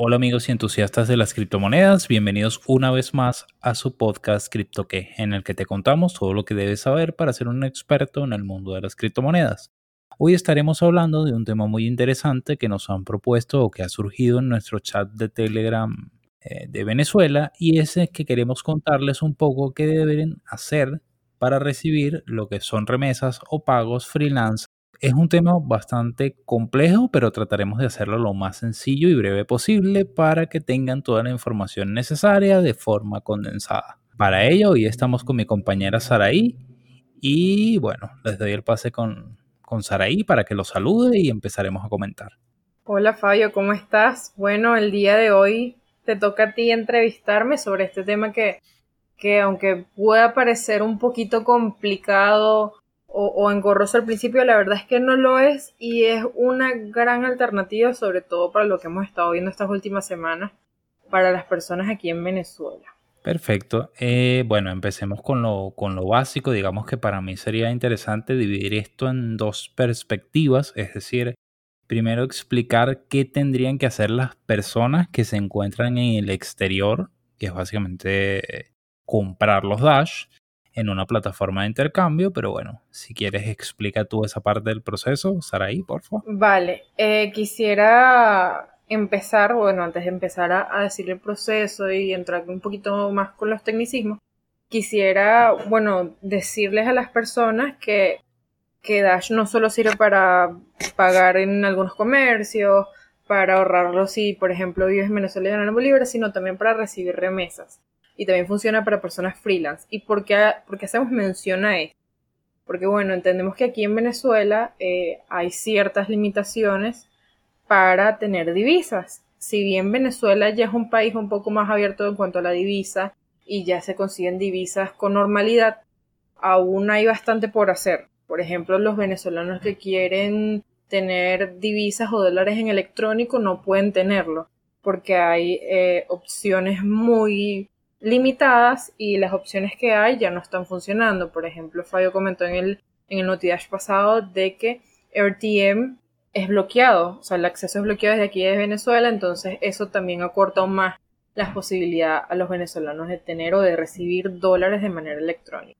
Hola amigos y entusiastas de las criptomonedas, bienvenidos una vez más a su podcast CryptoQué, en el que te contamos todo lo que debes saber para ser un experto en el mundo de las criptomonedas. Hoy estaremos hablando de un tema muy interesante que nos han propuesto o que ha surgido en nuestro chat de Telegram eh, de Venezuela y es que queremos contarles un poco qué deben hacer para recibir lo que son remesas o pagos freelance es un tema bastante complejo, pero trataremos de hacerlo lo más sencillo y breve posible para que tengan toda la información necesaria de forma condensada. Para ello, hoy estamos con mi compañera Saraí y bueno, les doy el pase con, con Saraí para que lo salude y empezaremos a comentar. Hola Fabio, ¿cómo estás? Bueno, el día de hoy te toca a ti entrevistarme sobre este tema que, que aunque pueda parecer un poquito complicado o, engorroso al principio, la verdad es que no lo es y es una gran alternativa, sobre todo para lo que hemos estado viendo estas últimas semanas, para las personas aquí en Venezuela. Perfecto. Eh, bueno, empecemos con lo, con lo básico. Digamos que para mí sería interesante dividir esto en dos perspectivas, es decir, primero explicar qué tendrían que hacer las personas que se encuentran en el exterior, que es básicamente comprar los Dash, en una plataforma de intercambio, pero bueno, si quieres explica tú esa parte del proceso, Saraí, por favor. Vale, eh, quisiera empezar, bueno, antes de empezar a, decir el proceso y entrar un poquito más con los tecnicismos, quisiera, bueno, decirles a las personas que, que Dash no solo sirve para pagar en algunos comercios, para ahorrarlo si, por ejemplo, vives en Venezuela y en Bolívar, sino también para recibir remesas y también funciona para personas freelance. ¿Y por qué, hacemos mención a esto? Porque bueno, entendemos que aquí en Venezuela eh, hay ciertas limitaciones para tener divisas. Si bien Venezuela ya es un país un poco más abierto en cuanto a la divisa y ya se consiguen divisas con normalidad, aún hay bastante por hacer. Por ejemplo, los venezolanos que quieren tener divisas o dólares en electrónico no pueden tenerlo porque hay eh, opciones muy limitadas y las opciones que hay ya no están funcionando. Por ejemplo, Fabio comentó en el, en el Notidash pasado de que RTM es bloqueado, o sea, el acceso es bloqueado desde aquí de Venezuela, entonces eso también acorta aún más las posibilidades a los venezolanos de tener o de recibir dólares de manera electrónica.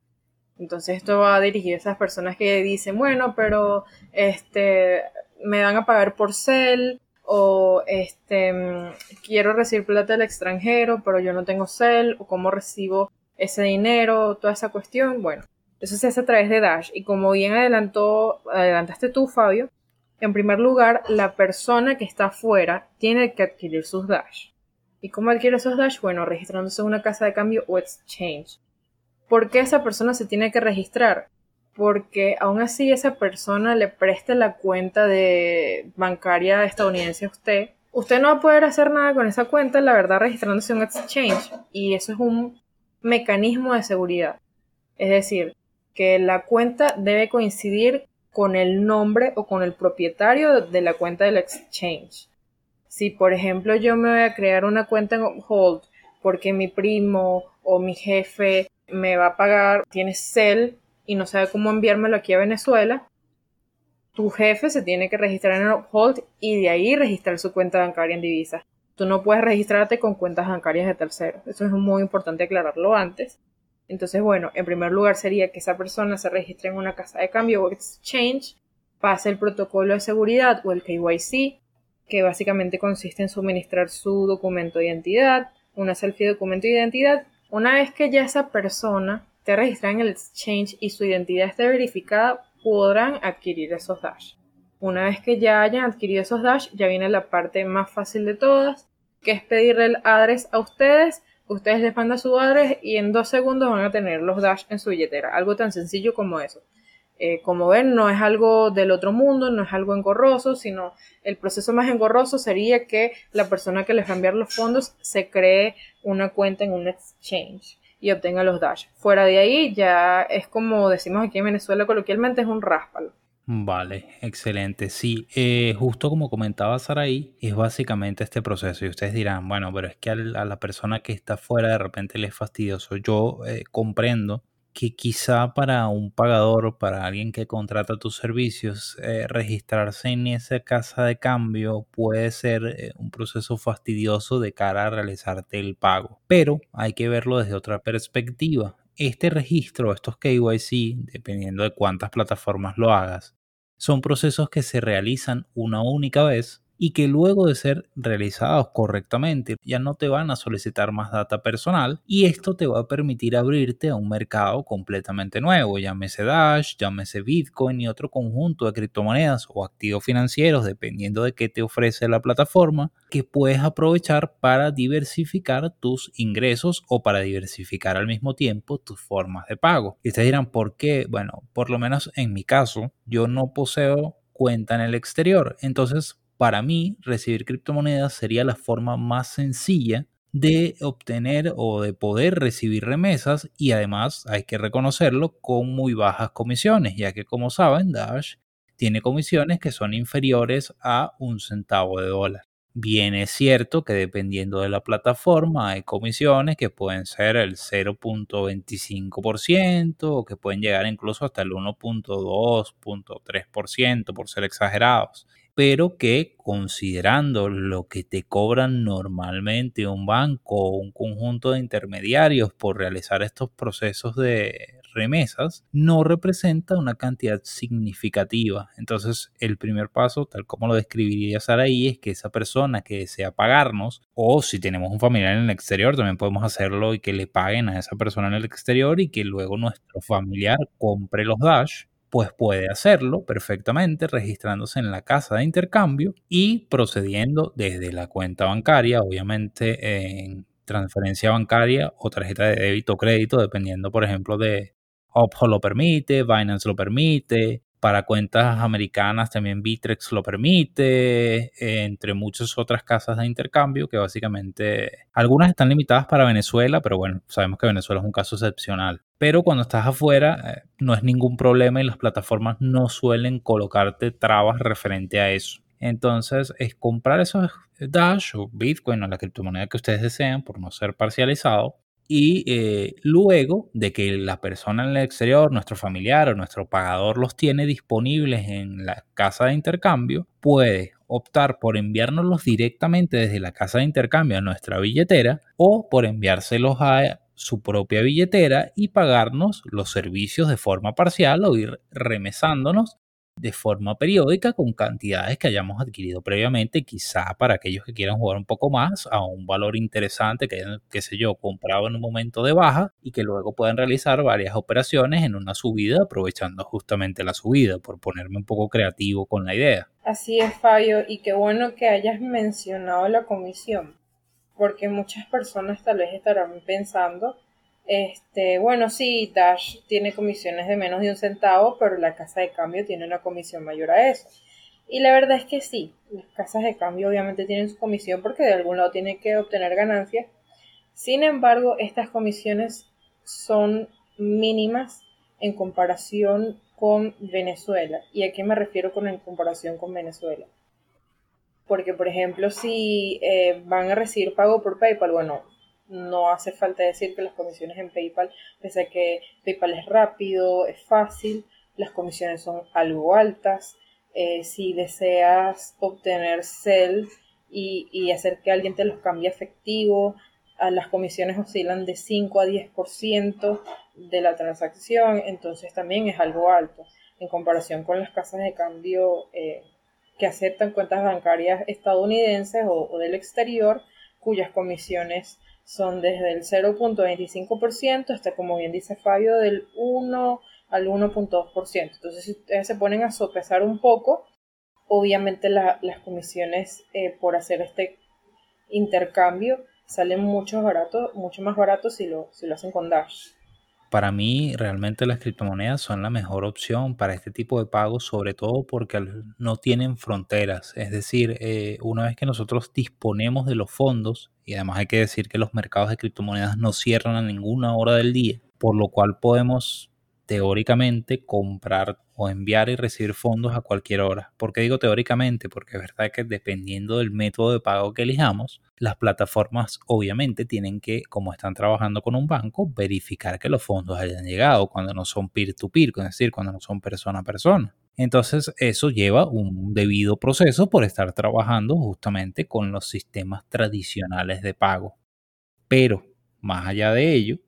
Entonces esto va dirigido a esas personas que dicen, bueno, pero este me van a pagar por cel o este quiero recibir plata del extranjero, pero yo no tengo cel, o cómo recibo ese dinero, toda esa cuestión. Bueno, eso se hace a través de Dash. Y como bien adelantó, adelantaste tú, Fabio, en primer lugar, la persona que está afuera tiene que adquirir sus Dash. ¿Y cómo adquiere esos Dash? Bueno, registrándose en una casa de cambio o exchange. ¿Por qué esa persona se tiene que registrar? Porque aún así esa persona le preste la cuenta de bancaria estadounidense a usted, usted no va a poder hacer nada con esa cuenta, la verdad, registrándose en un exchange. Y eso es un mecanismo de seguridad. Es decir, que la cuenta debe coincidir con el nombre o con el propietario de la cuenta del exchange. Si, por ejemplo, yo me voy a crear una cuenta en Hold porque mi primo o mi jefe me va a pagar, tiene Cell y no sabe cómo enviármelo aquí a Venezuela, tu jefe se tiene que registrar en Uphold y de ahí registrar su cuenta bancaria en divisa. Tú no puedes registrarte con cuentas bancarias de terceros. Eso es muy importante aclararlo antes. Entonces, bueno, en primer lugar sería que esa persona se registre en una casa de cambio o exchange, pase el protocolo de seguridad o el KYC, que básicamente consiste en suministrar su documento de identidad, una selfie documento de identidad. Una vez que ya esa persona esté en el exchange y su identidad esté verificada, podrán adquirir esos Dash. Una vez que ya hayan adquirido esos Dash, ya viene la parte más fácil de todas, que es pedirle el address a ustedes. Ustedes les mandan su address y en dos segundos van a tener los Dash en su billetera. Algo tan sencillo como eso. Eh, como ven, no es algo del otro mundo, no es algo engorroso, sino el proceso más engorroso sería que la persona que les va a enviar los fondos se cree una cuenta en un exchange y obtenga los dash. Fuera de ahí ya es como decimos aquí en Venezuela coloquialmente, es un ráspalo. Vale, excelente. Sí, eh, justo como comentaba Saraí, es básicamente este proceso. Y ustedes dirán, bueno, pero es que a la persona que está fuera de repente le es fastidioso. Yo eh, comprendo que quizá para un pagador, para alguien que contrata tus servicios, eh, registrarse en esa casa de cambio puede ser eh, un proceso fastidioso de cara a realizarte el pago. Pero hay que verlo desde otra perspectiva. Este registro, estos KYC, dependiendo de cuántas plataformas lo hagas, son procesos que se realizan una única vez y que luego de ser realizados correctamente ya no te van a solicitar más data personal y esto te va a permitir abrirte a un mercado completamente nuevo, llámese Dash, llámese Bitcoin y otro conjunto de criptomonedas o activos financieros dependiendo de qué te ofrece la plataforma que puedes aprovechar para diversificar tus ingresos o para diversificar al mismo tiempo tus formas de pago. Y ustedes dirán, ¿por qué? Bueno, por lo menos en mi caso, yo no poseo cuenta en el exterior. Entonces, para mí, recibir criptomonedas sería la forma más sencilla de obtener o de poder recibir remesas y además hay que reconocerlo con muy bajas comisiones, ya que como saben, Dash tiene comisiones que son inferiores a un centavo de dólar. Bien es cierto que dependiendo de la plataforma hay comisiones que pueden ser el 0.25% o que pueden llegar incluso hasta el 1.2.3% por ser exagerados pero que considerando lo que te cobran normalmente un banco o un conjunto de intermediarios por realizar estos procesos de remesas, no representa una cantidad significativa. Entonces, el primer paso, tal como lo describiría Saraí, es que esa persona que desea pagarnos, o si tenemos un familiar en el exterior, también podemos hacerlo y que le paguen a esa persona en el exterior y que luego nuestro familiar compre los Dash pues puede hacerlo perfectamente registrándose en la casa de intercambio y procediendo desde la cuenta bancaria, obviamente en transferencia bancaria o tarjeta de débito o crédito, dependiendo, por ejemplo, de Oppo lo permite, Binance lo permite, para cuentas americanas también Bitrex lo permite, entre muchas otras casas de intercambio que básicamente algunas están limitadas para Venezuela, pero bueno, sabemos que Venezuela es un caso excepcional. Pero cuando estás afuera eh, no es ningún problema y las plataformas no suelen colocarte trabas referente a eso. Entonces es comprar esos Dash o Bitcoin o la criptomoneda que ustedes desean por no ser parcializado y eh, luego de que la persona en el exterior, nuestro familiar o nuestro pagador los tiene disponibles en la casa de intercambio, puede optar por enviárnoslos directamente desde la casa de intercambio a nuestra billetera o por enviárselos a su propia billetera y pagarnos los servicios de forma parcial o ir remesándonos de forma periódica con cantidades que hayamos adquirido previamente, quizá para aquellos que quieran jugar un poco más a un valor interesante que qué sé yo, comprado en un momento de baja y que luego puedan realizar varias operaciones en una subida aprovechando justamente la subida, por ponerme un poco creativo con la idea. Así es, Fabio, y qué bueno que hayas mencionado la comisión, porque muchas personas tal vez estarán pensando este, bueno, sí, Dash tiene comisiones de menos de un centavo, pero la casa de cambio tiene una comisión mayor a eso. Y la verdad es que sí, las casas de cambio obviamente tienen su comisión porque de algún lado tienen que obtener ganancias. Sin embargo, estas comisiones son mínimas en comparación con Venezuela. ¿Y a qué me refiero con en comparación con Venezuela? Porque, por ejemplo, si eh, van a recibir pago por PayPal, bueno, no hace falta decir que las comisiones en PayPal, pese a que PayPal es rápido, es fácil, las comisiones son algo altas. Eh, si deseas obtener CEL y, hacer que alguien te los cambie efectivo, las comisiones oscilan de 5 a 10% de la transacción, entonces también es algo alto en comparación con las casas de cambio eh, que aceptan cuentas bancarias estadounidenses o del exterior, cuyas comisiones son desde el 0.25% hasta, como bien dice Fabio, del 1 al 1.2%. Entonces, si ustedes se ponen a sopesar un poco, obviamente las comisiones eh, por hacer este intercambio salen mucho, barato, mucho más baratos si lo, si lo hacen con Dash. Para mí, realmente las criptomonedas son la mejor opción para este tipo de pagos, sobre todo porque no tienen fronteras. Es decir, eh, una vez que nosotros disponemos de los fondos, y además hay que decir que los mercados de criptomonedas no cierran a ninguna hora del día, por lo cual podemos teóricamente comprar o enviar y recibir fondos a cualquier hora. ¿Por qué digo teóricamente? Porque es verdad que dependiendo del método de pago que elijamos, las plataformas obviamente tienen que, como están trabajando con un banco, verificar que los fondos hayan llegado cuando no son peer-to-peer, -peer, es decir, cuando no son persona a persona. Entonces eso lleva un debido proceso por estar trabajando justamente con los sistemas tradicionales de pago. Pero, más allá de ello,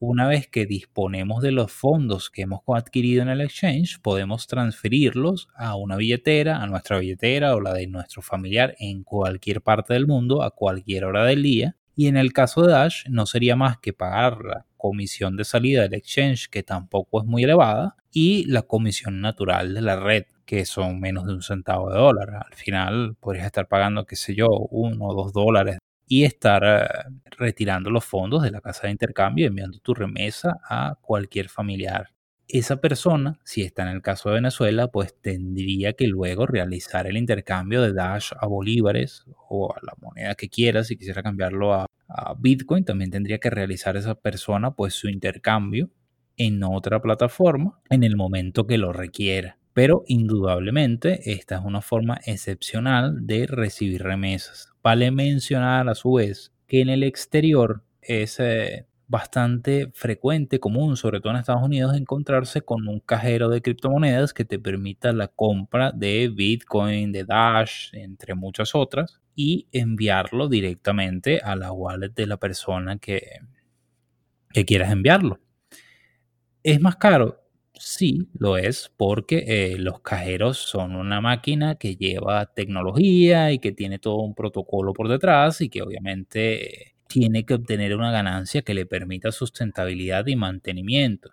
una vez que disponemos de los fondos que hemos adquirido en el exchange, podemos transferirlos a una billetera, a nuestra billetera o la de nuestro familiar en cualquier parte del mundo a cualquier hora del día. Y en el caso de Dash no sería más que pagar la comisión de salida del exchange, que tampoco es muy elevada, y la comisión natural de la red, que son menos de un centavo de dólar. Al final podrías estar pagando, qué sé yo, uno o dos dólares y estar eh, retirando los fondos de la casa de intercambio y enviando tu remesa a cualquier familiar. Esa persona, si está en el caso de Venezuela, pues tendría que luego realizar el intercambio de Dash a bolívares o a la moneda que quiera. Si quisiera cambiarlo a, a Bitcoin, también tendría que realizar esa persona pues su intercambio en otra plataforma en el momento que lo requiera. Pero indudablemente esta es una forma excepcional de recibir remesas. Vale mencionar a su vez que en el exterior es eh, bastante frecuente, común, sobre todo en Estados Unidos, encontrarse con un cajero de criptomonedas que te permita la compra de Bitcoin, de Dash, entre muchas otras, y enviarlo directamente a la wallet de la persona que, que quieras enviarlo. ¿Es más caro? Sí, lo es, porque eh, los cajeros son una máquina que lleva tecnología y que tiene todo un protocolo por detrás y que obviamente tiene que obtener una ganancia que le permita sustentabilidad y mantenimiento.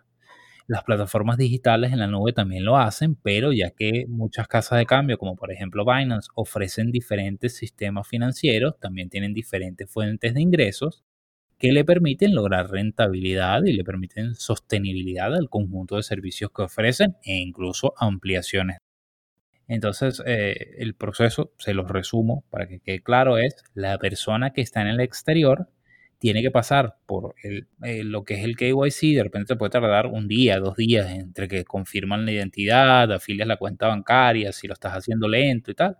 Las plataformas digitales en la nube también lo hacen, pero ya que muchas casas de cambio, como por ejemplo Binance, ofrecen diferentes sistemas financieros, también tienen diferentes fuentes de ingresos, que le permiten lograr rentabilidad y le permiten sostenibilidad al conjunto de servicios que ofrecen e incluso ampliaciones. Entonces, eh, el proceso, se los resumo para que quede claro, es la persona que está en el exterior tiene que pasar por el, eh, lo que es el KYC, de repente puede tardar un día, dos días entre que confirman la identidad, afilias la cuenta bancaria, si lo estás haciendo lento y tal,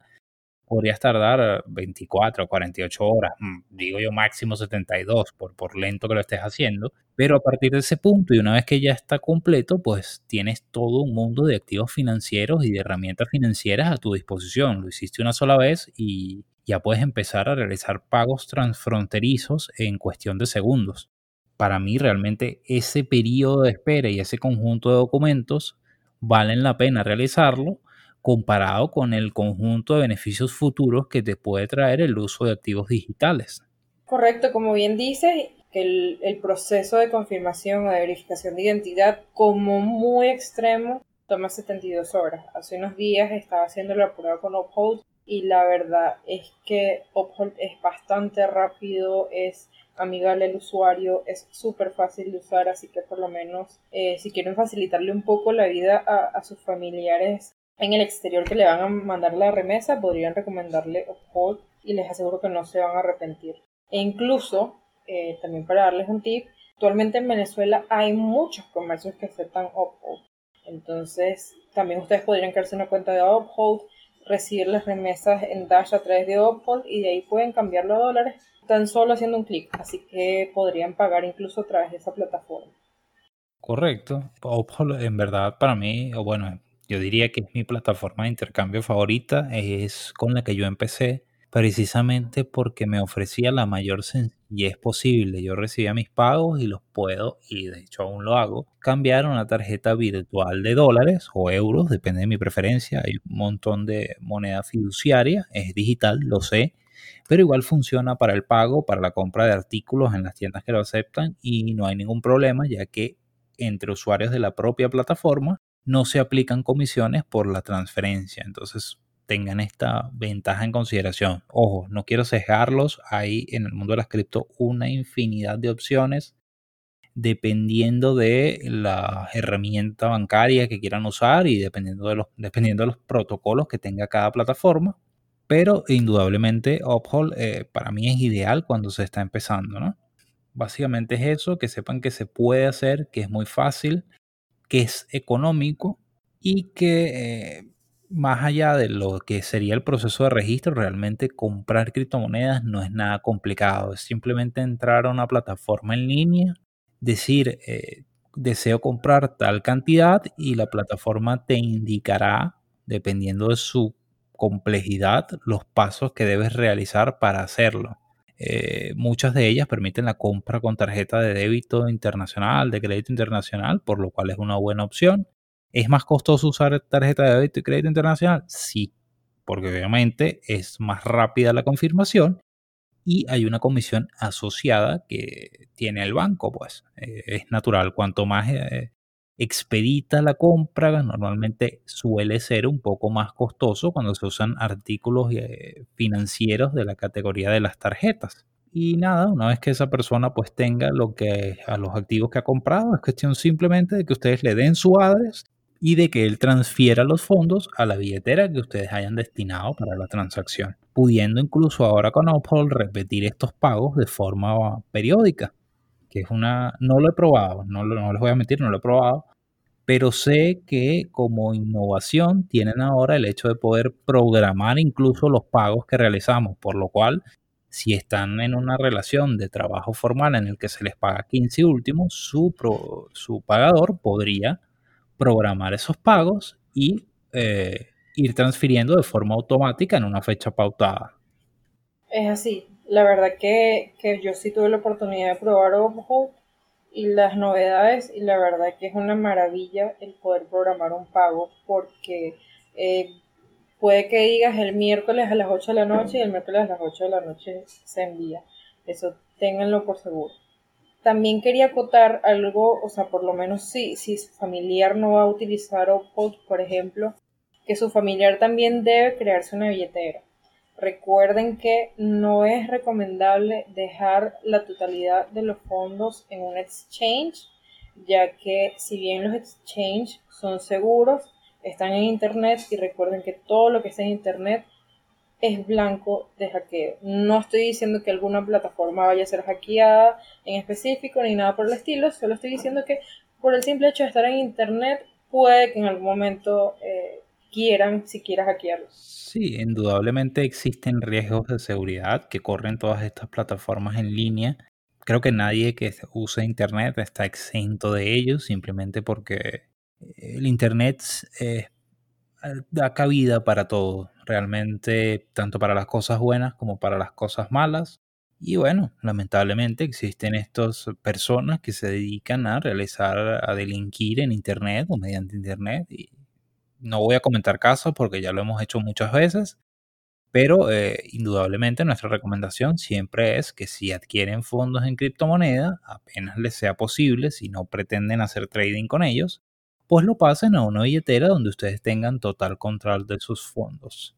podrías tardar 24 o 48 horas, mm, digo yo máximo 72 por, por lento que lo estés haciendo, pero a partir de ese punto y una vez que ya está completo, pues tienes todo un mundo de activos financieros y de herramientas financieras a tu disposición. Lo hiciste una sola vez y ya puedes empezar a realizar pagos transfronterizos en cuestión de segundos. Para mí realmente ese periodo de espera y ese conjunto de documentos valen la pena realizarlo comparado con el conjunto de beneficios futuros que te puede traer el uso de activos digitales. Correcto, como bien dices, el, el proceso de confirmación o de verificación de identidad como muy extremo toma 72 horas. Hace unos días estaba haciendo la prueba con Uphold y la verdad es que Uphold es bastante rápido, es amigable al usuario, es súper fácil de usar, así que por lo menos eh, si quieren facilitarle un poco la vida a, a sus familiares en el exterior que le van a mandar la remesa, podrían recomendarle Uphold y les aseguro que no se van a arrepentir. E incluso, eh, también para darles un tip, actualmente en Venezuela hay muchos comercios que aceptan Uphold. Entonces, también ustedes podrían crearse una cuenta de Uphold, recibir las remesas en Dash a través de Uphold y de ahí pueden cambiarlo a dólares tan solo haciendo un clic. Así que podrían pagar incluso a través de esa plataforma. Correcto. Uphold en verdad para mí, o bueno, yo diría que es mi plataforma de intercambio favorita, es con la que yo empecé precisamente porque me ofrecía la mayor sencillez posible. Yo recibía mis pagos y los puedo, y de hecho aún lo hago, cambiar una tarjeta virtual de dólares o euros, depende de mi preferencia. Hay un montón de moneda fiduciaria, es digital, lo sé, pero igual funciona para el pago, para la compra de artículos en las tiendas que lo aceptan y no hay ningún problema ya que entre usuarios de la propia plataforma no se aplican comisiones por la transferencia. Entonces, tengan esta ventaja en consideración. Ojo, no quiero cejarlos. Hay en el mundo de las cripto una infinidad de opciones dependiendo de la herramienta bancaria que quieran usar y dependiendo de los, dependiendo de los protocolos que tenga cada plataforma. Pero indudablemente Uphold eh, para mí es ideal cuando se está empezando, ¿no? Básicamente es eso, que sepan que se puede hacer, que es muy fácil que es económico y que eh, más allá de lo que sería el proceso de registro, realmente comprar criptomonedas no es nada complicado. Es simplemente entrar a una plataforma en línea, decir, eh, deseo comprar tal cantidad y la plataforma te indicará, dependiendo de su complejidad, los pasos que debes realizar para hacerlo. Eh, muchas de ellas permiten la compra con tarjeta de débito internacional, de crédito internacional, por lo cual es una buena opción. ¿Es más costoso usar tarjeta de débito y crédito internacional? Sí, porque obviamente es más rápida la confirmación y hay una comisión asociada que tiene el banco, pues eh, es natural. Cuanto más eh, expedita la compra, normalmente suele ser un poco más costoso cuando se usan artículos eh, financieros de la categoría de las tarjetas. Y nada, una vez que esa persona pues tenga lo que a los activos que ha comprado, es cuestión simplemente de que ustedes le den su adres y de que él transfiera los fondos a la billetera que ustedes hayan destinado para la transacción, pudiendo incluso ahora con Uphold repetir estos pagos de forma periódica, que es una, no lo he probado, no, no les voy a mentir, no lo he probado, pero sé que como innovación tienen ahora el hecho de poder programar incluso los pagos que realizamos, por lo cual si están en una relación de trabajo formal en el que se les paga 15 últimos, su, pagador podría programar esos pagos y eh, ir transfiriendo de forma automática en una fecha pautada. Es así. La verdad que, yo sí tuve la oportunidad de probar Uphold y las novedades y la verdad que es una maravilla el poder programar un pago porque eh, puede que digas el miércoles a las 8 de la noche y el miércoles a las 8 de la noche se envía. Eso ténganlo por seguro. También quería acotar algo, o sea, por lo menos si, si su familiar no va a utilizar Opod, por ejemplo, que su familiar también debe crearse una billetera. Recuerden que no es recomendable dejar la totalidad de los fondos en un exchange, ya que si bien los exchanges son seguros, están en Internet y recuerden que todo lo que está en Internet es blanco de hackeo. No estoy diciendo que alguna plataforma vaya a ser hackeada en específico ni nada por el estilo, solo estoy diciendo que por el simple hecho de estar en internet puede que en algún momento eh, quieran siquiera hackearlo. Sí, indudablemente existen riesgos de seguridad que corren todas estas plataformas en línea. Creo que nadie que use internet está exento de ellos simplemente porque el internet eh, da cabida para todo realmente tanto para las cosas buenas como para las cosas malas. Y bueno, lamentablemente existen estas personas que se dedican a realizar, a delinquir en Internet o mediante Internet. No voy a comentar casos porque ya lo hemos hecho muchas veces, pero eh, indudablemente nuestra recomendación siempre es que si adquieren fondos en criptomoneda, apenas les sea posible, si no pretenden hacer trading con ellos, pues lo pasen a una billetera donde ustedes tengan total control de sus fondos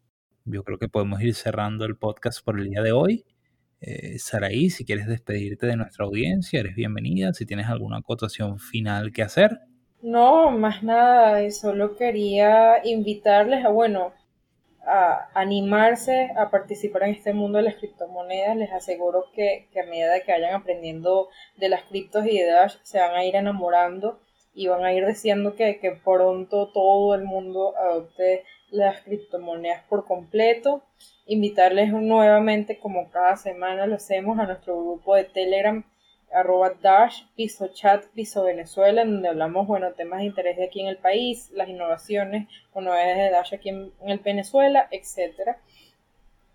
yo creo que podemos ir cerrando el podcast por el día de hoy. Eh, Saraí, si quieres despedirte de nuestra audiencia, eres bienvenida. Si tienes alguna acotación final que hacer. No, más nada, solo quería invitarles a, bueno, a animarse a participar en este mundo de las criptomonedas. Les aseguro que, a medida que vayan aprendiendo de las criptos y de Dash, se van a ir enamorando y van a ir diciendo que, que pronto todo el mundo adopte las criptomonedas por completo. Invitarles nuevamente, como cada semana lo hacemos, a nuestro grupo de Telegram, arroba dash, piso chat, piso Venezuela, en donde hablamos, bueno, temas de interés de aquí en el país, las innovaciones o novedades de Dash aquí en, el Venezuela, etcétera.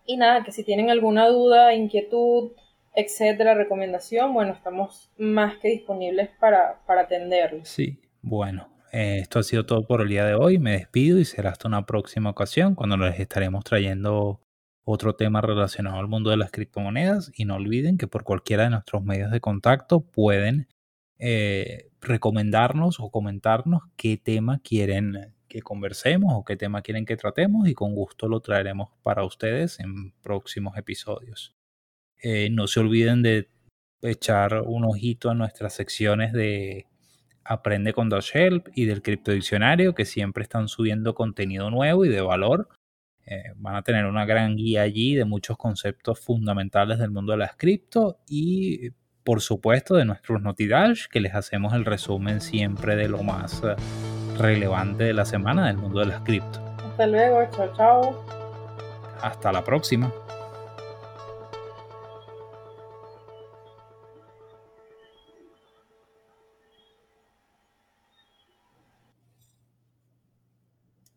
Y nada, que si tienen alguna duda, inquietud, etcétera, recomendación, bueno, estamos más que disponibles para, para atenderlos. Sí, bueno, eh, esto ha sido todo por el día de hoy. Me despido y será hasta una próxima ocasión cuando les estaremos trayendo otro tema relacionado al mundo de las criptomonedas. Y no olviden que por cualquiera de nuestros medios de contacto pueden eh, recomendarnos o comentarnos qué tema quieren que conversemos o qué tema quieren que tratemos y con gusto lo traeremos para ustedes en próximos episodios. Eh, no se olviden de echar un ojito a nuestras secciones de Aprende con Help y del Cripto Diccionario, que siempre están subiendo contenido nuevo y de valor. Eh, van a tener una gran guía allí de muchos conceptos fundamentales del mundo de las cripto y por supuesto, de nuestros Notidash, que les hacemos el resumen siempre de lo más eh, relevante de la semana del mundo de las cripto. Hasta luego, chao, chao. Hasta la próxima.